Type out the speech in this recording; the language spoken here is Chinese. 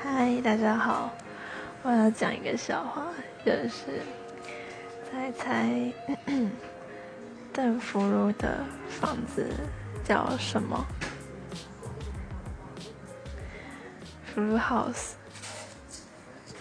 嗨大家好我要讲一个笑话就是猜猜邓福如的房子叫什么？福如 house